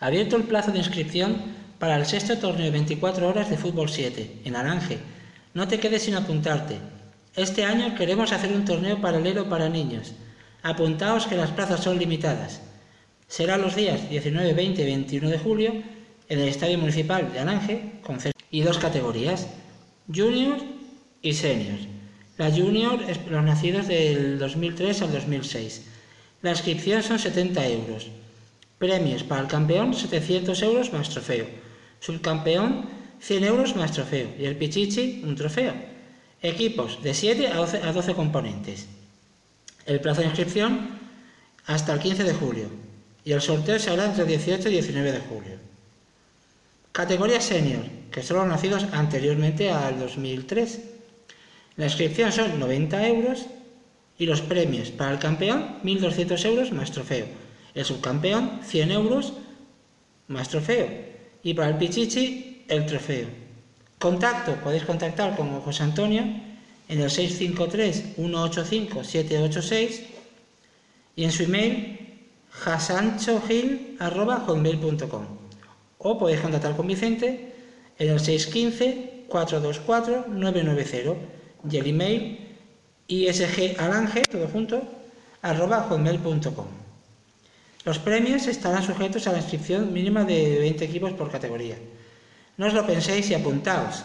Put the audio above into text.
Abierto el plazo de inscripción para el sexto torneo de 24 horas de Fútbol 7, en Aranje. No te quedes sin apuntarte. Este año queremos hacer un torneo paralelo para niños. Apuntaos que las plazas son limitadas. Será los días 19, 20 y 21 de julio en el Estadio Municipal de Aranje con y dos categorías, Junior y Senior. La Junior es los nacidos del 2003 al 2006. La inscripción son 70 euros. Premios para el campeón 700 euros más trofeo. Subcampeón 100 euros más trofeo. Y el Pichichi un trofeo. Equipos de 7 a 12, a 12 componentes. El plazo de inscripción hasta el 15 de julio. Y el sorteo se hará entre el 18 y 19 de julio. Categoría senior, que son los nacidos anteriormente al 2003. La inscripción son 90 euros y los premios para el campeón 1.200 euros más trofeo. El subcampeón 100 euros más trofeo. Y para el Pichichi el trofeo. Contacto, podéis contactar con José Antonio en el 653-185-786 y en su email hasanchogil.com o podéis contactar con Vicente en el 615-424-990 y el email isgalange, todo junto, arroba hotmail.com. Los premios estarán sujetos a la inscripción mínima de 20 equipos por categoría. No os lo penséis y apuntaos.